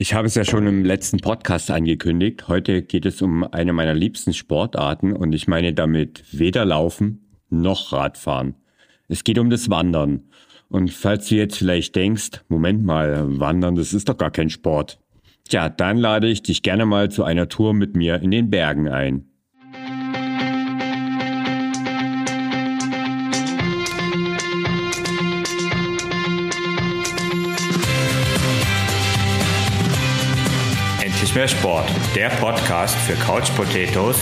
Ich habe es ja schon im letzten Podcast angekündigt. Heute geht es um eine meiner liebsten Sportarten und ich meine damit weder Laufen noch Radfahren. Es geht um das Wandern. Und falls du jetzt vielleicht denkst, Moment mal, Wandern, das ist doch gar kein Sport. Tja, dann lade ich dich gerne mal zu einer Tour mit mir in den Bergen ein. Endlich mehr Sport, der Podcast für Couch Potatoes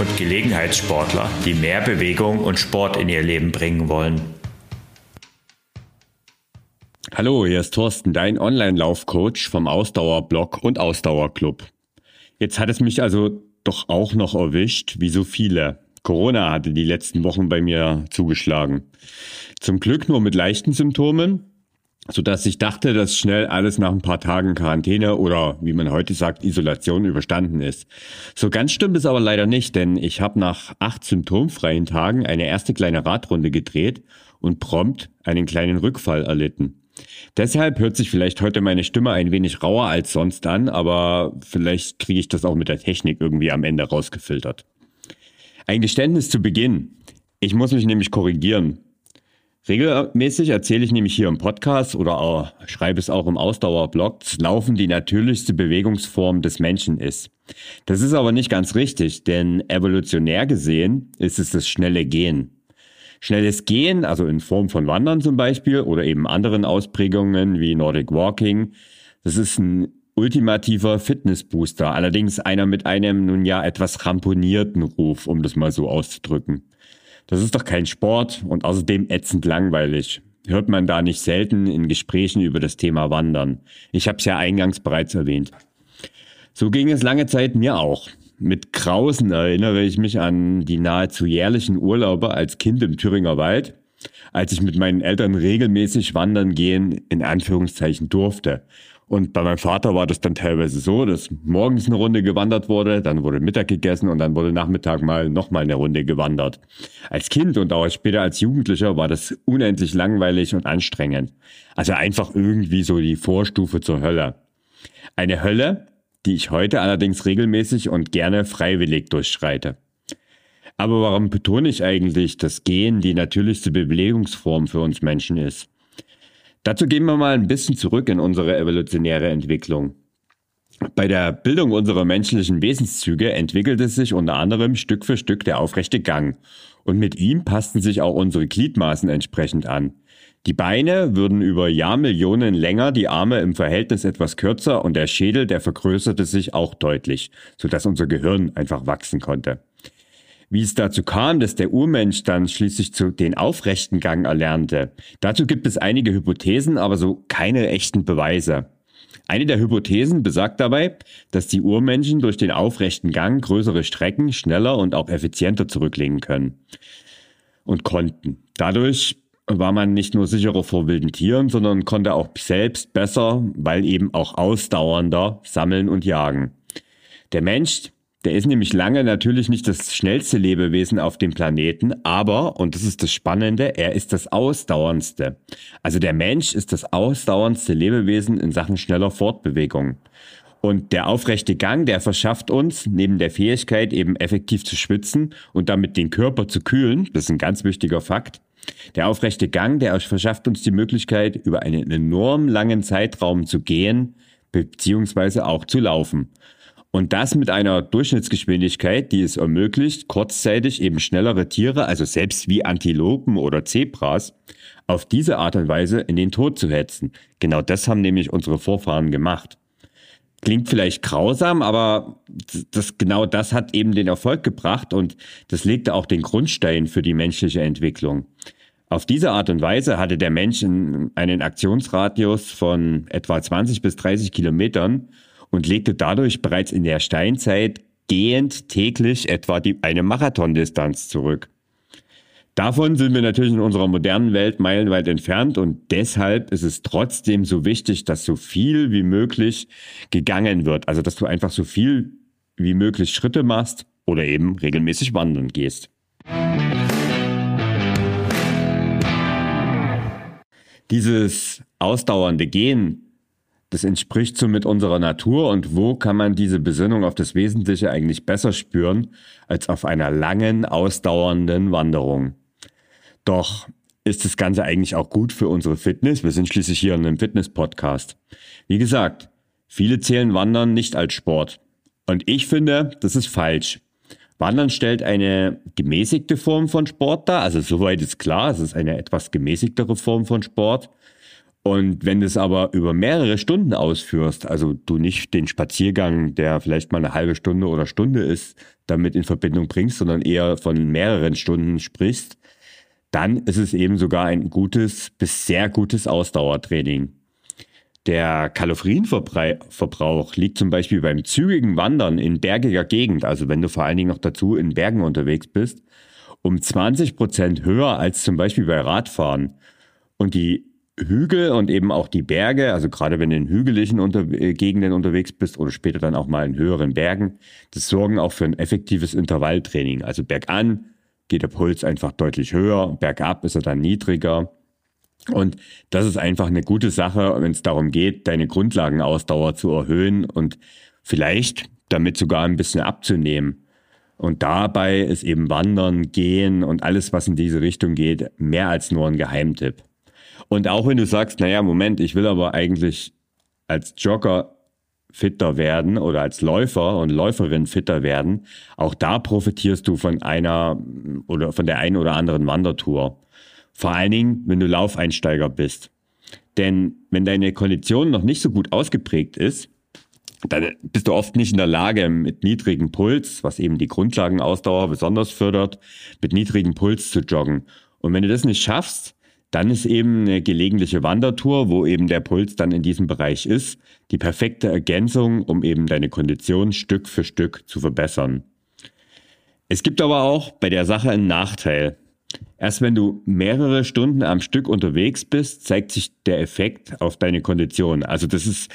und Gelegenheitssportler, die mehr Bewegung und Sport in ihr Leben bringen wollen. Hallo, hier ist Thorsten, dein Online-Laufcoach vom Ausdauerblog und Ausdauerclub. Jetzt hat es mich also doch auch noch erwischt, wie so viele. Corona hatte die letzten Wochen bei mir zugeschlagen. Zum Glück nur mit leichten Symptomen, so dass ich dachte, dass schnell alles nach ein paar Tagen Quarantäne oder wie man heute sagt Isolation überstanden ist. So ganz stimmt es aber leider nicht, denn ich habe nach acht symptomfreien Tagen eine erste kleine Radrunde gedreht und prompt einen kleinen Rückfall erlitten. Deshalb hört sich vielleicht heute meine Stimme ein wenig rauer als sonst an, aber vielleicht kriege ich das auch mit der Technik irgendwie am Ende rausgefiltert. Ein Geständnis zu Beginn. Ich muss mich nämlich korrigieren. Regelmäßig erzähle ich nämlich hier im Podcast oder auch, schreibe es auch im Ausdauerblog, dass Laufen die natürlichste Bewegungsform des Menschen ist. Das ist aber nicht ganz richtig, denn evolutionär gesehen ist es das schnelle Gehen. Schnelles Gehen, also in Form von Wandern zum Beispiel oder eben anderen Ausprägungen wie Nordic Walking, das ist ein ultimativer Fitnessbooster, allerdings einer mit einem nun ja etwas ramponierten Ruf, um das mal so auszudrücken. Das ist doch kein Sport und außerdem ätzend langweilig. Hört man da nicht selten in Gesprächen über das Thema Wandern. Ich habe es ja eingangs bereits erwähnt. So ging es lange Zeit mir auch. Mit Grausen erinnere ich mich an die nahezu jährlichen Urlaube als Kind im Thüringer Wald, als ich mit meinen Eltern regelmäßig wandern gehen in Anführungszeichen durfte. Und bei meinem Vater war das dann teilweise so, dass morgens eine Runde gewandert wurde, dann wurde Mittag gegessen und dann wurde Nachmittag mal nochmal eine Runde gewandert. Als Kind und auch später als Jugendlicher war das unendlich langweilig und anstrengend. Also einfach irgendwie so die Vorstufe zur Hölle. Eine Hölle, die ich heute allerdings regelmäßig und gerne freiwillig durchschreite. Aber warum betone ich eigentlich, dass Gehen die natürlichste Bewegungsform für uns Menschen ist? Dazu gehen wir mal ein bisschen zurück in unsere evolutionäre Entwicklung. Bei der Bildung unserer menschlichen Wesenszüge entwickelte sich unter anderem Stück für Stück der aufrechte Gang. Und mit ihm passten sich auch unsere Gliedmaßen entsprechend an. Die Beine würden über Jahrmillionen länger, die Arme im Verhältnis etwas kürzer und der Schädel, der vergrößerte sich auch deutlich, sodass unser Gehirn einfach wachsen konnte. Wie es dazu kam, dass der Urmensch dann schließlich zu den aufrechten Gang erlernte, dazu gibt es einige Hypothesen, aber so keine echten Beweise. Eine der Hypothesen besagt dabei, dass die Urmenschen durch den aufrechten Gang größere Strecken schneller und auch effizienter zurücklegen können und konnten. Dadurch war man nicht nur sicherer vor wilden Tieren, sondern konnte auch selbst besser, weil eben auch ausdauernder sammeln und jagen. Der Mensch der ist nämlich lange natürlich nicht das schnellste Lebewesen auf dem Planeten, aber, und das ist das Spannende, er ist das ausdauerndste. Also der Mensch ist das ausdauerndste Lebewesen in Sachen schneller Fortbewegung. Und der aufrechte Gang, der verschafft uns, neben der Fähigkeit eben effektiv zu schwitzen und damit den Körper zu kühlen, das ist ein ganz wichtiger Fakt, der aufrechte Gang, der verschafft uns die Möglichkeit, über einen enorm langen Zeitraum zu gehen, beziehungsweise auch zu laufen. Und das mit einer Durchschnittsgeschwindigkeit, die es ermöglicht, kurzzeitig eben schnellere Tiere, also selbst wie Antilopen oder Zebras, auf diese Art und Weise in den Tod zu hetzen. Genau das haben nämlich unsere Vorfahren gemacht. Klingt vielleicht grausam, aber das, genau das hat eben den Erfolg gebracht und das legte auch den Grundstein für die menschliche Entwicklung. Auf diese Art und Weise hatte der Mensch einen Aktionsradius von etwa 20 bis 30 Kilometern und legte dadurch bereits in der Steinzeit gehend täglich etwa die, eine Marathondistanz zurück. Davon sind wir natürlich in unserer modernen Welt meilenweit entfernt und deshalb ist es trotzdem so wichtig, dass so viel wie möglich gegangen wird. Also dass du einfach so viel wie möglich Schritte machst oder eben regelmäßig wandern gehst. Dieses ausdauernde Gehen das entspricht so mit unserer Natur und wo kann man diese Besinnung auf das Wesentliche eigentlich besser spüren als auf einer langen, ausdauernden Wanderung. Doch ist das Ganze eigentlich auch gut für unsere Fitness? Wir sind schließlich hier in einem Fitness-Podcast. Wie gesagt, viele zählen Wandern nicht als Sport. Und ich finde, das ist falsch. Wandern stellt eine gemäßigte Form von Sport dar. Also soweit ist klar, es ist eine etwas gemäßigtere Form von Sport. Und wenn du es aber über mehrere Stunden ausführst, also du nicht den Spaziergang, der vielleicht mal eine halbe Stunde oder Stunde ist, damit in Verbindung bringst, sondern eher von mehreren Stunden sprichst, dann ist es eben sogar ein gutes bis sehr gutes Ausdauertraining. Der Kalorienverbrauch liegt zum Beispiel beim zügigen Wandern in bergiger Gegend, also wenn du vor allen Dingen noch dazu in Bergen unterwegs bist, um 20 Prozent höher als zum Beispiel bei Radfahren. Und die Hügel und eben auch die Berge, also gerade wenn du in hügeligen unter äh, Gegenden unterwegs bist oder später dann auch mal in höheren Bergen, das sorgen auch für ein effektives Intervalltraining. Also bergan geht der Puls einfach deutlich höher, bergab ist er dann niedriger. Und das ist einfach eine gute Sache, wenn es darum geht, deine Grundlagenausdauer zu erhöhen und vielleicht damit sogar ein bisschen abzunehmen. Und dabei ist eben Wandern, Gehen und alles, was in diese Richtung geht, mehr als nur ein Geheimtipp. Und auch wenn du sagst, naja, Moment, ich will aber eigentlich als Jogger fitter werden oder als Läufer und Läuferin fitter werden, auch da profitierst du von einer oder von der einen oder anderen Wandertour. Vor allen Dingen, wenn du Laufeinsteiger bist. Denn wenn deine Kondition noch nicht so gut ausgeprägt ist, dann bist du oft nicht in der Lage, mit niedrigem Puls, was eben die Grundlagenausdauer besonders fördert, mit niedrigem Puls zu joggen. Und wenn du das nicht schaffst, dann ist eben eine gelegentliche Wandertour, wo eben der Puls dann in diesem Bereich ist, die perfekte Ergänzung, um eben deine Kondition Stück für Stück zu verbessern. Es gibt aber auch bei der Sache einen Nachteil. Erst wenn du mehrere Stunden am Stück unterwegs bist, zeigt sich der Effekt auf deine Kondition. Also das ist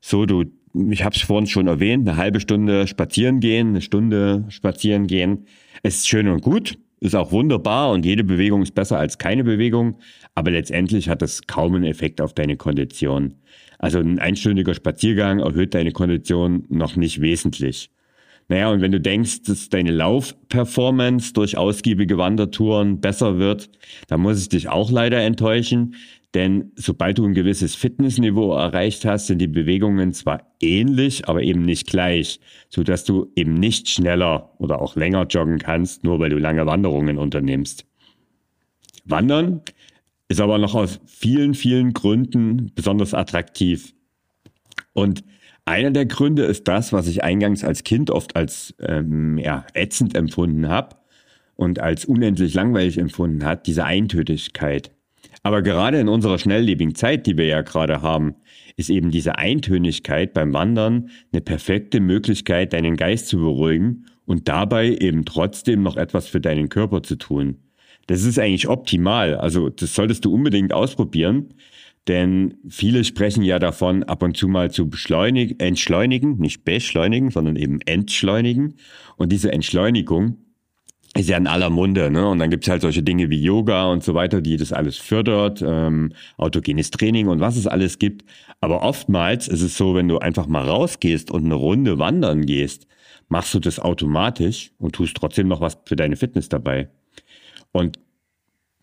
so, du, ich habe es vorhin schon erwähnt, eine halbe Stunde spazieren gehen, eine Stunde spazieren gehen, ist schön und gut, ist auch wunderbar und jede Bewegung ist besser als keine Bewegung, aber letztendlich hat das kaum einen Effekt auf deine Kondition. Also ein einstündiger Spaziergang erhöht deine Kondition noch nicht wesentlich. Naja, und wenn du denkst, dass deine Laufperformance durch ausgiebige Wandertouren besser wird, dann muss ich dich auch leider enttäuschen. Denn sobald du ein gewisses Fitnessniveau erreicht hast, sind die Bewegungen zwar ähnlich, aber eben nicht gleich, so dass du eben nicht schneller oder auch länger joggen kannst, nur weil du lange Wanderungen unternimmst. Wandern ist aber noch aus vielen, vielen Gründen besonders attraktiv. Und einer der Gründe ist das, was ich eingangs als Kind oft als ähm, ja, ätzend empfunden habe und als unendlich langweilig empfunden hat, diese Eintönigkeit. Aber gerade in unserer schnelllebigen Zeit, die wir ja gerade haben, ist eben diese Eintönigkeit beim Wandern eine perfekte Möglichkeit, deinen Geist zu beruhigen und dabei eben trotzdem noch etwas für deinen Körper zu tun. Das ist eigentlich optimal. Also das solltest du unbedingt ausprobieren. Denn viele sprechen ja davon, ab und zu mal zu beschleunigen, entschleunigen, nicht beschleunigen, sondern eben entschleunigen. Und diese Entschleunigung ist ja in aller Munde, ne? Und dann gibt's halt solche Dinge wie Yoga und so weiter, die das alles fördert, ähm, autogenes Training und was es alles gibt. Aber oftmals ist es so, wenn du einfach mal rausgehst und eine Runde wandern gehst, machst du das automatisch und tust trotzdem noch was für deine Fitness dabei. Und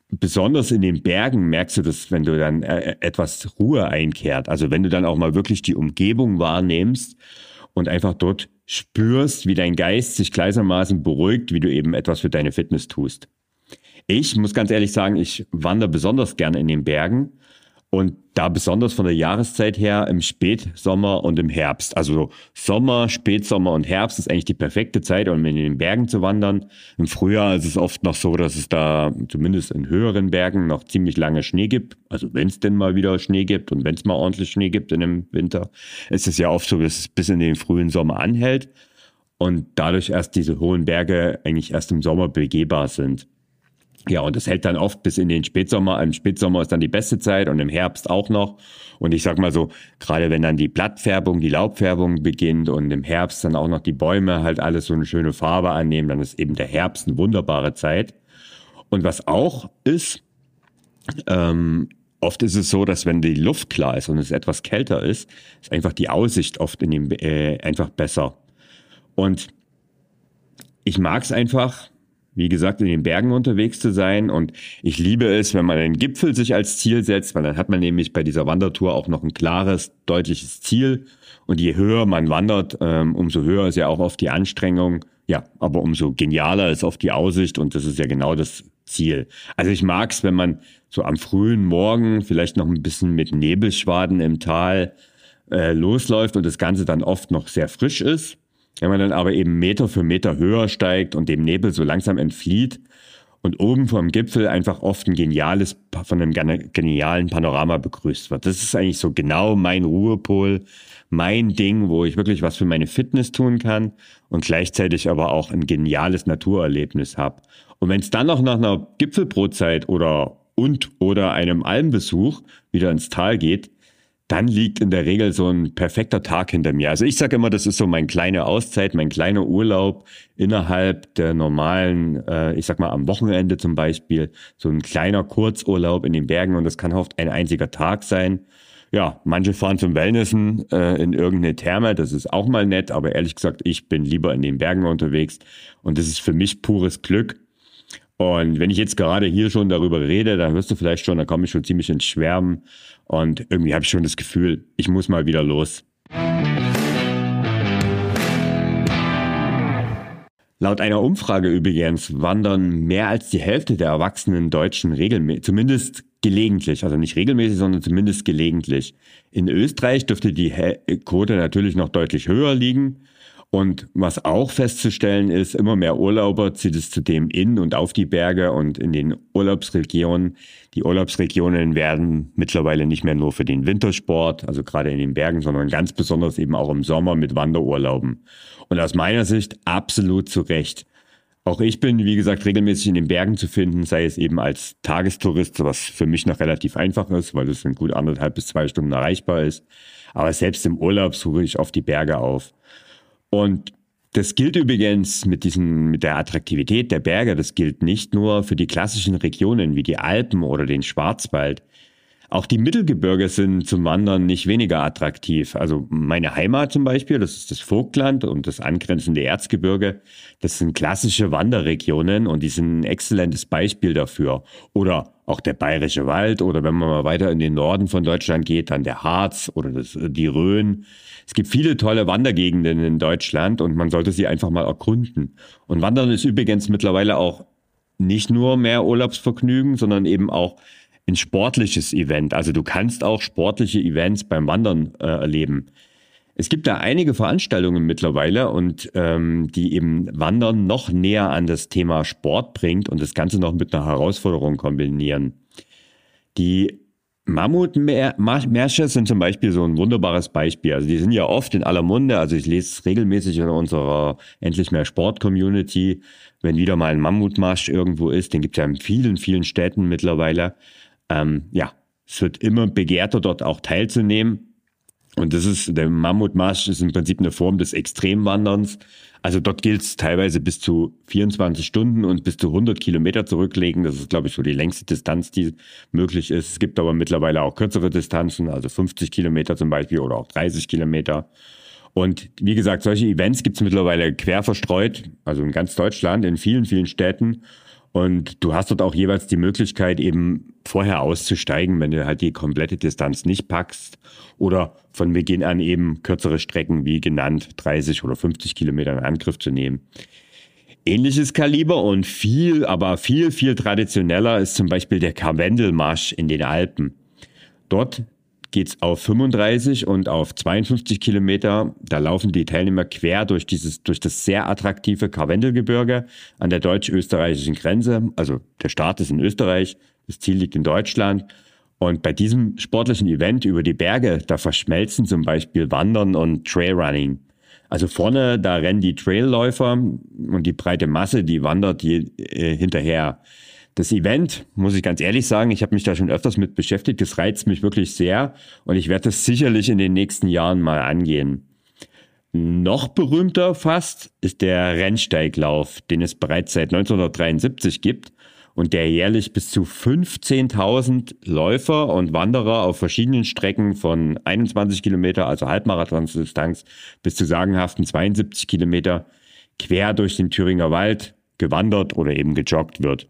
besonders in den Bergen merkst du das, wenn du dann äh, etwas Ruhe einkehrt. Also wenn du dann auch mal wirklich die Umgebung wahrnimmst und einfach dort spürst, wie dein Geist sich gleichermaßen beruhigt, wie du eben etwas für deine Fitness tust. Ich muss ganz ehrlich sagen, ich wandere besonders gerne in den Bergen und da besonders von der Jahreszeit her im Spätsommer und im Herbst. Also Sommer, Spätsommer und Herbst ist eigentlich die perfekte Zeit, um in den Bergen zu wandern. Im Frühjahr ist es oft noch so, dass es da zumindest in höheren Bergen noch ziemlich lange Schnee gibt. Also wenn es denn mal wieder Schnee gibt und wenn es mal ordentlich Schnee gibt in dem Winter, ist es ja oft so, dass es bis in den frühen Sommer anhält und dadurch erst diese hohen Berge eigentlich erst im Sommer begehbar sind. Ja, und das hält dann oft bis in den Spätsommer. Im Spätsommer ist dann die beste Zeit und im Herbst auch noch. Und ich sag mal so, gerade wenn dann die Blattfärbung, die Laubfärbung beginnt und im Herbst dann auch noch die Bäume halt alles so eine schöne Farbe annehmen, dann ist eben der Herbst eine wunderbare Zeit. Und was auch ist, ähm, oft ist es so, dass wenn die Luft klar ist und es etwas kälter ist, ist einfach die Aussicht oft in dem, äh, einfach besser. Und ich mag es einfach, wie gesagt, in den Bergen unterwegs zu sein. Und ich liebe es, wenn man einen Gipfel sich als Ziel setzt, weil dann hat man nämlich bei dieser Wandertour auch noch ein klares, deutliches Ziel. Und je höher man wandert, ähm, umso höher ist ja auch oft die Anstrengung. Ja, aber umso genialer ist oft die Aussicht und das ist ja genau das Ziel. Also ich mag es, wenn man so am frühen Morgen vielleicht noch ein bisschen mit Nebelschwaden im Tal äh, losläuft und das Ganze dann oft noch sehr frisch ist. Wenn man dann aber eben Meter für Meter höher steigt und dem Nebel so langsam entflieht und oben vom Gipfel einfach oft ein geniales, von einem genialen Panorama begrüßt wird. Das ist eigentlich so genau mein Ruhepol, mein Ding, wo ich wirklich was für meine Fitness tun kann und gleichzeitig aber auch ein geniales Naturerlebnis habe. Und wenn es dann noch nach einer Gipfelbrotzeit oder und oder einem Almbesuch wieder ins Tal geht, dann liegt in der Regel so ein perfekter Tag hinter mir. Also ich sage immer, das ist so mein kleine Auszeit, mein kleiner Urlaub innerhalb der normalen, äh, ich sag mal am Wochenende zum Beispiel, so ein kleiner Kurzurlaub in den Bergen und das kann oft ein einziger Tag sein. Ja, manche fahren zum Wellnessen äh, in irgendeine Therme, das ist auch mal nett, aber ehrlich gesagt, ich bin lieber in den Bergen unterwegs und das ist für mich pures Glück. Und wenn ich jetzt gerade hier schon darüber rede, dann hörst du vielleicht schon, da komme ich schon ziemlich ins Schwärmen. Und irgendwie habe ich schon das Gefühl, ich muss mal wieder los. Laut einer Umfrage übrigens wandern mehr als die Hälfte der erwachsenen Deutschen regelmäßig, zumindest gelegentlich, also nicht regelmäßig, sondern zumindest gelegentlich. In Österreich dürfte die Quote natürlich noch deutlich höher liegen. Und was auch festzustellen ist, immer mehr Urlauber zieht es zudem in und auf die Berge und in den Urlaubsregionen. Die Urlaubsregionen werden mittlerweile nicht mehr nur für den Wintersport, also gerade in den Bergen, sondern ganz besonders eben auch im Sommer mit Wanderurlauben. Und aus meiner Sicht absolut zu Recht. Auch ich bin, wie gesagt, regelmäßig in den Bergen zu finden, sei es eben als Tagestourist, was für mich noch relativ einfach ist, weil es in gut anderthalb bis zwei Stunden erreichbar ist. Aber selbst im Urlaub suche ich oft die Berge auf. Und das gilt übrigens mit diesen, mit der Attraktivität der Berge. Das gilt nicht nur für die klassischen Regionen wie die Alpen oder den Schwarzwald. Auch die Mittelgebirge sind zum Wandern nicht weniger attraktiv. Also meine Heimat zum Beispiel, das ist das Vogtland und das angrenzende Erzgebirge. Das sind klassische Wanderregionen und die sind ein exzellentes Beispiel dafür. Oder auch der Bayerische Wald oder wenn man mal weiter in den Norden von Deutschland geht, dann der Harz oder das, die Rhön. Es gibt viele tolle Wandergegenden in Deutschland und man sollte sie einfach mal erkunden. Und Wandern ist übrigens mittlerweile auch nicht nur mehr Urlaubsvergnügen, sondern eben auch ein sportliches Event. Also du kannst auch sportliche Events beim Wandern äh, erleben. Es gibt da einige Veranstaltungen mittlerweile und ähm, die eben Wandern noch näher an das Thema Sport bringt und das Ganze noch mit einer Herausforderung kombinieren. Die Mammutmärsche sind zum Beispiel so ein wunderbares Beispiel. Also die sind ja oft in aller Munde. Also ich lese es regelmäßig in unserer Endlich mehr Sport-Community, wenn wieder mal ein Mammutmarsch irgendwo ist. Den gibt es ja in vielen, vielen Städten mittlerweile. Ähm, ja, es wird immer begehrter, dort auch teilzunehmen. Und das ist, der Mammutmarsch ist im Prinzip eine Form des Extremwanderns. Also dort gilt es teilweise bis zu 24 Stunden und bis zu 100 Kilometer zurücklegen. Das ist, glaube ich, so die längste Distanz, die möglich ist. Es gibt aber mittlerweile auch kürzere Distanzen, also 50 Kilometer zum Beispiel oder auch 30 Kilometer. Und wie gesagt, solche Events gibt es mittlerweile quer verstreut, also in ganz Deutschland, in vielen, vielen Städten. Und du hast dort auch jeweils die Möglichkeit, eben vorher auszusteigen, wenn du halt die komplette Distanz nicht packst. Oder von Beginn an eben kürzere Strecken, wie genannt, 30 oder 50 Kilometer in Angriff zu nehmen. Ähnliches Kaliber und viel, aber viel, viel traditioneller ist zum Beispiel der Karwendelmarsch in den Alpen. Dort geht's auf 35 und auf 52 Kilometer. Da laufen die Teilnehmer quer durch dieses, durch das sehr attraktive Karwendelgebirge an der deutsch-österreichischen Grenze. Also der Start ist in Österreich, das Ziel liegt in Deutschland. Und bei diesem sportlichen Event über die Berge, da verschmelzen zum Beispiel Wandern und Trailrunning. Also vorne, da rennen die Trailläufer und die breite Masse, die wandert die, äh, hinterher. Das Event, muss ich ganz ehrlich sagen, ich habe mich da schon öfters mit beschäftigt, das reizt mich wirklich sehr und ich werde das sicherlich in den nächsten Jahren mal angehen. Noch berühmter fast ist der Rennsteiglauf, den es bereits seit 1973 gibt und der jährlich bis zu 15.000 Läufer und Wanderer auf verschiedenen Strecken von 21 Kilometer, also Halbmarathonsdistanz, bis zu sagenhaften 72 Kilometer quer durch den Thüringer Wald gewandert oder eben gejoggt wird.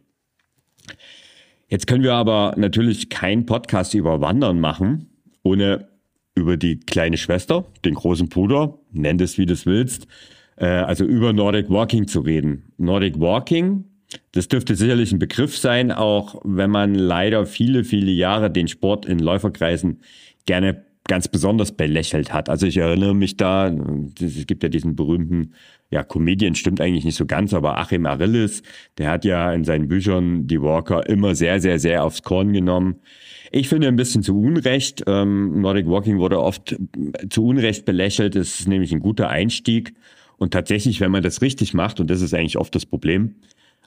Jetzt können wir aber natürlich keinen Podcast über Wandern machen, ohne über die kleine Schwester, den großen Bruder, nenn es wie du willst, äh, also über Nordic Walking zu reden. Nordic Walking, das dürfte sicherlich ein Begriff sein, auch wenn man leider viele, viele Jahre den Sport in Läuferkreisen gerne ganz besonders belächelt hat. Also ich erinnere mich da, es gibt ja diesen berühmten, ja, Comedian stimmt eigentlich nicht so ganz, aber Achim Arillis, der hat ja in seinen Büchern die Walker immer sehr, sehr, sehr aufs Korn genommen. Ich finde ein bisschen zu Unrecht. Ähm, Nordic Walking wurde oft zu Unrecht belächelt. Es ist nämlich ein guter Einstieg. Und tatsächlich, wenn man das richtig macht, und das ist eigentlich oft das Problem,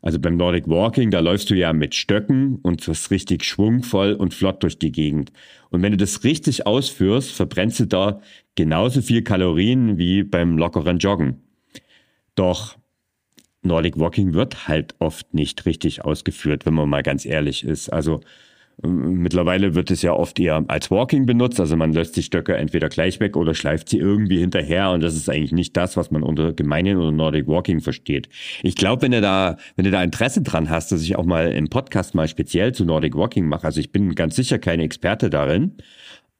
also beim Nordic Walking, da läufst du ja mit Stöcken und das richtig schwungvoll und flott durch die Gegend. Und wenn du das richtig ausführst, verbrennst du da genauso viel Kalorien wie beim lockeren Joggen. Doch Nordic Walking wird halt oft nicht richtig ausgeführt, wenn man mal ganz ehrlich ist. Also Mittlerweile wird es ja oft eher als Walking benutzt, also man lässt die Stöcke entweder gleich weg oder schleift sie irgendwie hinterher. Und das ist eigentlich nicht das, was man unter Gemeinen oder Nordic Walking versteht. Ich glaube, wenn du da, wenn du da Interesse dran hast, dass ich auch mal im Podcast mal speziell zu Nordic Walking mache, also ich bin ganz sicher keine Experte darin,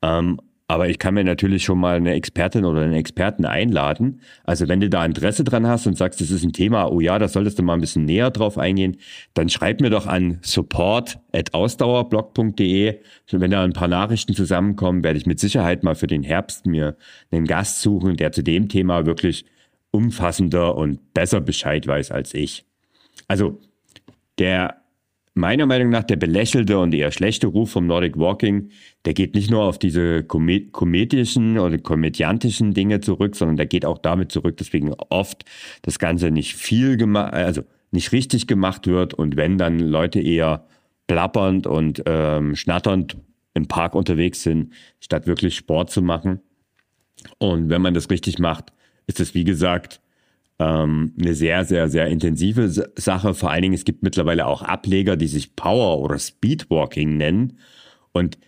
ähm, aber ich kann mir natürlich schon mal eine Expertin oder einen Experten einladen. Also wenn du da Interesse dran hast und sagst, das ist ein Thema, oh ja, da solltest du mal ein bisschen näher drauf eingehen, dann schreib mir doch an support.ausdauerblog.de. Wenn da ein paar Nachrichten zusammenkommen, werde ich mit Sicherheit mal für den Herbst mir einen Gast suchen, der zu dem Thema wirklich umfassender und besser Bescheid weiß als ich. Also der meiner Meinung nach der belächelte und eher schlechte Ruf vom Nordic Walking, der geht nicht nur auf diese komedischen oder komödiantischen Dinge zurück, sondern der geht auch damit zurück, deswegen oft das Ganze nicht viel gemacht, also nicht richtig gemacht wird und wenn dann Leute eher plappernd und ähm, schnatternd im Park unterwegs sind, statt wirklich Sport zu machen. Und wenn man das richtig macht, ist es wie gesagt ähm, eine sehr, sehr, sehr intensive Sache. Vor allen Dingen, es gibt mittlerweile auch Ableger, die sich Power oder Speedwalking nennen. Und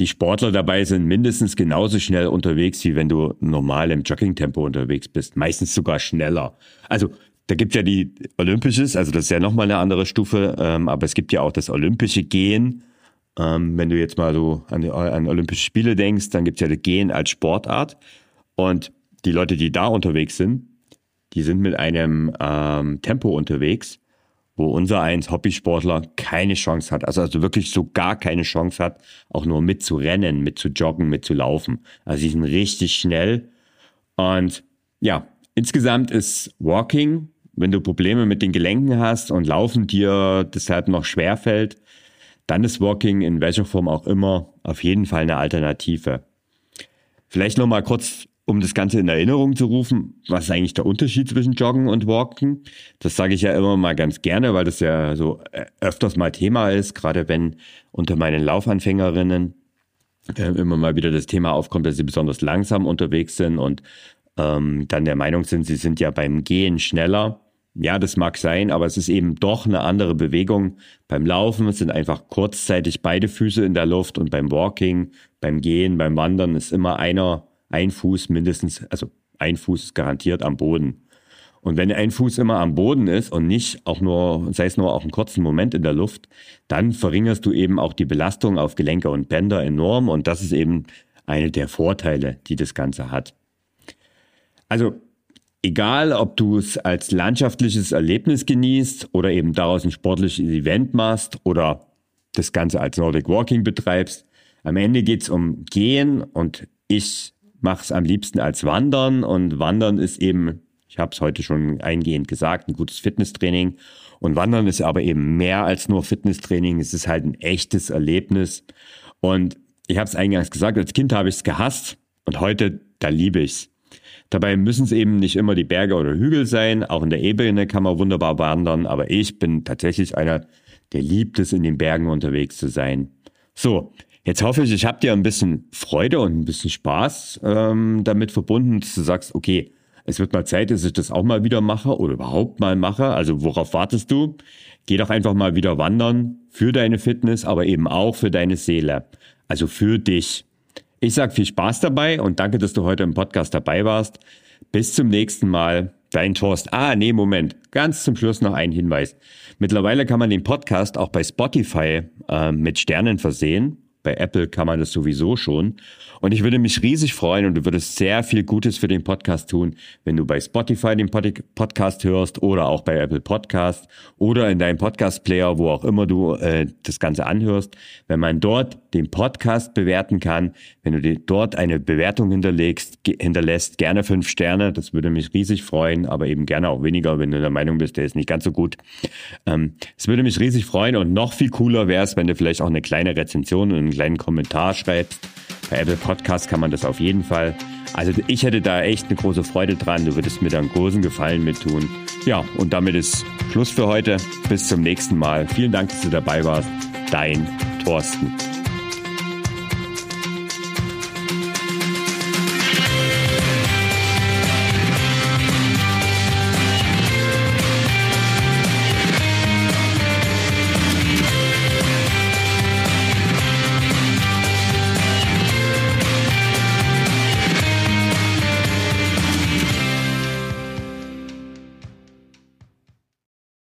die Sportler dabei sind mindestens genauso schnell unterwegs, wie wenn du normal im Joggingtempo unterwegs bist. Meistens sogar schneller. Also da gibt ja die Olympisches, also das ist ja nochmal eine andere Stufe, ähm, aber es gibt ja auch das olympische Gehen. Ähm, wenn du jetzt mal so an, die, an Olympische Spiele denkst, dann gibt es ja das Gehen als Sportart. Und die Leute, die da unterwegs sind, die sind mit einem ähm, Tempo unterwegs, wo unser eins Hobbysportler keine Chance hat, also, also wirklich so gar keine Chance hat, auch nur mitzurennen, mitzujoggen, mitzulaufen. Also sie sind richtig schnell. Und ja, insgesamt ist Walking, wenn du Probleme mit den Gelenken hast und Laufen dir deshalb noch schwer fällt, dann ist Walking in welcher Form auch immer auf jeden Fall eine Alternative. Vielleicht noch mal kurz um das Ganze in Erinnerung zu rufen, was ist eigentlich der Unterschied zwischen Joggen und Walken? Das sage ich ja immer mal ganz gerne, weil das ja so äh, öfters mal Thema ist, gerade wenn unter meinen Laufanfängerinnen äh, immer mal wieder das Thema aufkommt, dass sie besonders langsam unterwegs sind und ähm, dann der Meinung sind, sie sind ja beim Gehen schneller. Ja, das mag sein, aber es ist eben doch eine andere Bewegung. Beim Laufen sind einfach kurzzeitig beide Füße in der Luft und beim Walking, beim Gehen, beim Wandern ist immer einer ein Fuß mindestens, also ein Fuß ist garantiert am Boden. Und wenn ein Fuß immer am Boden ist und nicht auch nur, sei es nur auch einen kurzen Moment in der Luft, dann verringerst du eben auch die Belastung auf Gelenke und Bänder enorm und das ist eben eine der Vorteile, die das Ganze hat. Also egal, ob du es als landschaftliches Erlebnis genießt oder eben daraus ein sportliches Event machst oder das Ganze als Nordic Walking betreibst, am Ende geht es um Gehen und ich mache es am liebsten als Wandern und Wandern ist eben, ich habe es heute schon eingehend gesagt, ein gutes Fitnesstraining. Und Wandern ist aber eben mehr als nur Fitnesstraining. Es ist halt ein echtes Erlebnis. Und ich habe es eingangs gesagt, als Kind habe ich es gehasst und heute, da liebe ich es. Dabei müssen es eben nicht immer die Berge oder Hügel sein. Auch in der Ebene kann man wunderbar wandern. Aber ich bin tatsächlich einer, der liebt es, in den Bergen unterwegs zu sein. So, Jetzt hoffe ich, ich habe dir ein bisschen Freude und ein bisschen Spaß ähm, damit verbunden, dass du sagst, okay, Es wird mal Zeit, dass ich das auch mal wieder mache oder überhaupt mal mache. Also worauf wartest du? Geh doch einfach mal wieder wandern für deine Fitness, aber eben auch für deine Seele. Also für dich. Ich sag viel Spaß dabei und danke, dass du heute im Podcast dabei warst. Bis zum nächsten Mal. Dein Torst. Ah, nee, Moment. Ganz zum Schluss noch ein Hinweis. Mittlerweile kann man den Podcast auch bei Spotify äh, mit Sternen versehen. Bei Apple kann man das sowieso schon. Und ich würde mich riesig freuen und du würdest sehr viel Gutes für den Podcast tun, wenn du bei Spotify den Pod Podcast hörst oder auch bei Apple Podcast oder in deinem Podcast-Player, wo auch immer du äh, das Ganze anhörst. Wenn man dort den Podcast bewerten kann, wenn du dort eine Bewertung hinterlegst, hinterlässt, gerne fünf Sterne, das würde mich riesig freuen, aber eben gerne auch weniger, wenn du der Meinung bist, der ist nicht ganz so gut. Ähm, es ähm, würde mich riesig freuen und noch viel cooler wäre es, wenn du vielleicht auch eine kleine Rezension und einen kleinen Kommentar schreibst. Bei Apple Podcast kann man das auf jeden Fall. Also ich hätte da echt eine große Freude dran. Du würdest mir da einen großen Gefallen mit tun. Ja, und damit ist Schluss für heute. Bis zum nächsten Mal. Vielen Dank, dass du dabei warst. Dein Thorsten.